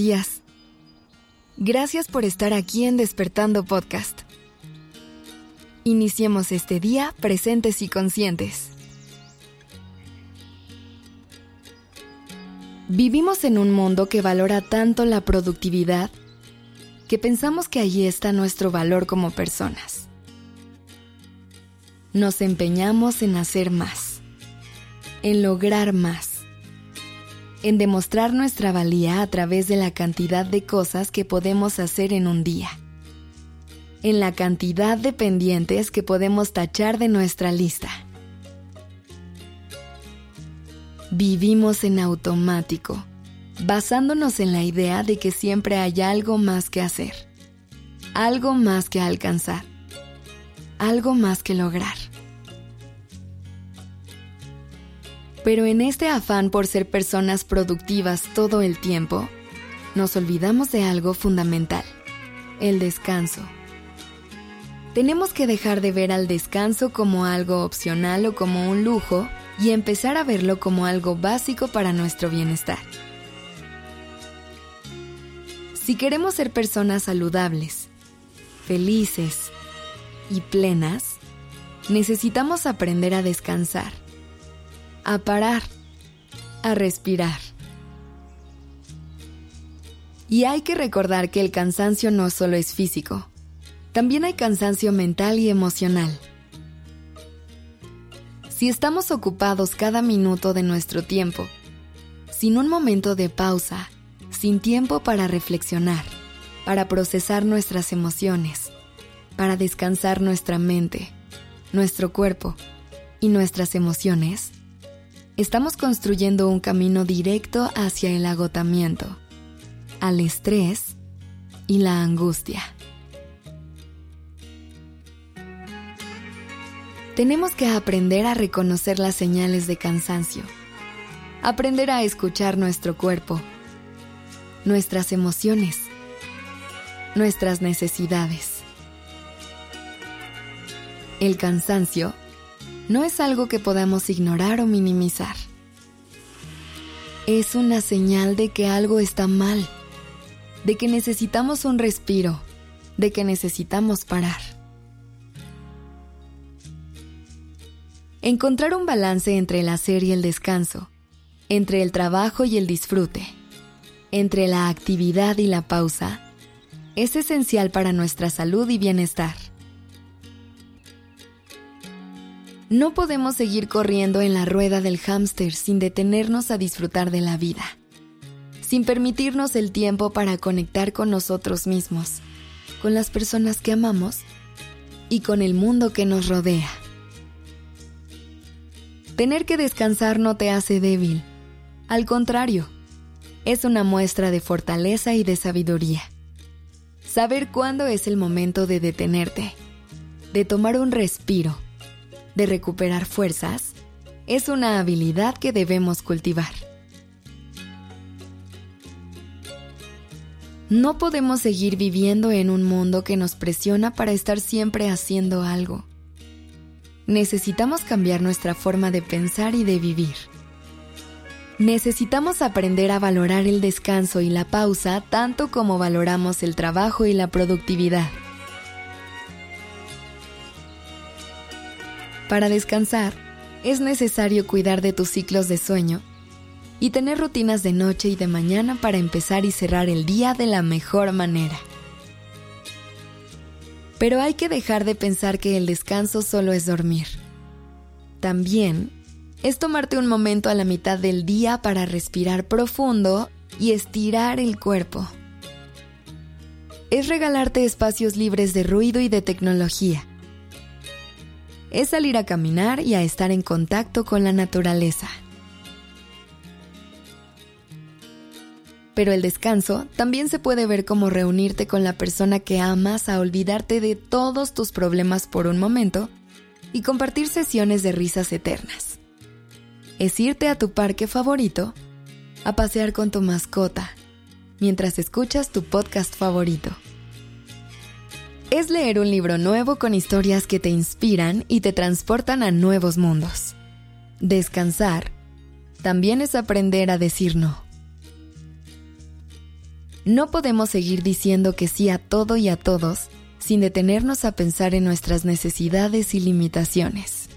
días. Gracias por estar aquí en Despertando Podcast. Iniciemos este día presentes y conscientes. Vivimos en un mundo que valora tanto la productividad que pensamos que allí está nuestro valor como personas. Nos empeñamos en hacer más, en lograr más en demostrar nuestra valía a través de la cantidad de cosas que podemos hacer en un día, en la cantidad de pendientes que podemos tachar de nuestra lista. Vivimos en automático, basándonos en la idea de que siempre hay algo más que hacer, algo más que alcanzar, algo más que lograr. Pero en este afán por ser personas productivas todo el tiempo, nos olvidamos de algo fundamental, el descanso. Tenemos que dejar de ver al descanso como algo opcional o como un lujo y empezar a verlo como algo básico para nuestro bienestar. Si queremos ser personas saludables, felices y plenas, necesitamos aprender a descansar a parar, a respirar. Y hay que recordar que el cansancio no solo es físico, también hay cansancio mental y emocional. Si estamos ocupados cada minuto de nuestro tiempo, sin un momento de pausa, sin tiempo para reflexionar, para procesar nuestras emociones, para descansar nuestra mente, nuestro cuerpo y nuestras emociones, estamos construyendo un camino directo hacia el agotamiento, al estrés y la angustia. Tenemos que aprender a reconocer las señales de cansancio, aprender a escuchar nuestro cuerpo, nuestras emociones, nuestras necesidades. El cansancio no es algo que podamos ignorar o minimizar. Es una señal de que algo está mal, de que necesitamos un respiro, de que necesitamos parar. Encontrar un balance entre el hacer y el descanso, entre el trabajo y el disfrute, entre la actividad y la pausa, es esencial para nuestra salud y bienestar. No podemos seguir corriendo en la rueda del hámster sin detenernos a disfrutar de la vida, sin permitirnos el tiempo para conectar con nosotros mismos, con las personas que amamos y con el mundo que nos rodea. Tener que descansar no te hace débil, al contrario, es una muestra de fortaleza y de sabiduría. Saber cuándo es el momento de detenerte, de tomar un respiro de recuperar fuerzas es una habilidad que debemos cultivar. No podemos seguir viviendo en un mundo que nos presiona para estar siempre haciendo algo. Necesitamos cambiar nuestra forma de pensar y de vivir. Necesitamos aprender a valorar el descanso y la pausa tanto como valoramos el trabajo y la productividad. Para descansar, es necesario cuidar de tus ciclos de sueño y tener rutinas de noche y de mañana para empezar y cerrar el día de la mejor manera. Pero hay que dejar de pensar que el descanso solo es dormir. También es tomarte un momento a la mitad del día para respirar profundo y estirar el cuerpo. Es regalarte espacios libres de ruido y de tecnología es salir a caminar y a estar en contacto con la naturaleza. Pero el descanso también se puede ver como reunirte con la persona que amas a olvidarte de todos tus problemas por un momento y compartir sesiones de risas eternas. Es irte a tu parque favorito, a pasear con tu mascota, mientras escuchas tu podcast favorito es leer un libro nuevo con historias que te inspiran y te transportan a nuevos mundos. Descansar también es aprender a decir no. No podemos seguir diciendo que sí a todo y a todos sin detenernos a pensar en nuestras necesidades y limitaciones.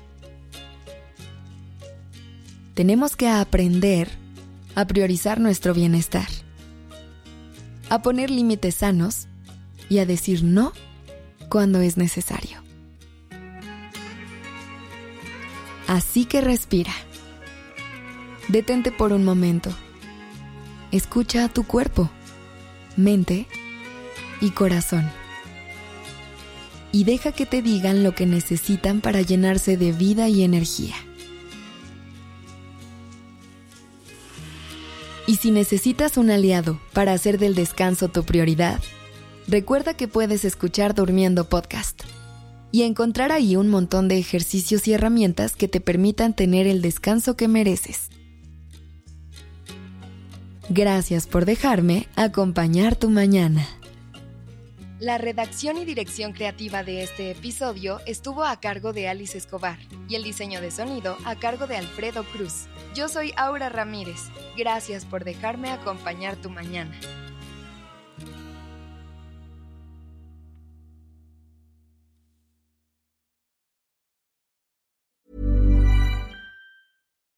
Tenemos que aprender a priorizar nuestro bienestar, a poner límites sanos y a decir no cuando es necesario. Así que respira. Detente por un momento. Escucha a tu cuerpo, mente y corazón. Y deja que te digan lo que necesitan para llenarse de vida y energía. Y si necesitas un aliado para hacer del descanso tu prioridad, recuerda que puedes escuchar Durmiendo Podcast y encontrar ahí un montón de ejercicios y herramientas que te permitan tener el descanso que mereces. Gracias por dejarme acompañar tu mañana. La redacción y dirección creativa de este episodio estuvo a cargo de Alice Escobar y el diseño de sonido a cargo de Alfredo Cruz. Yo soy Aura Ramírez. Gracias por dejarme acompañar tu mañana.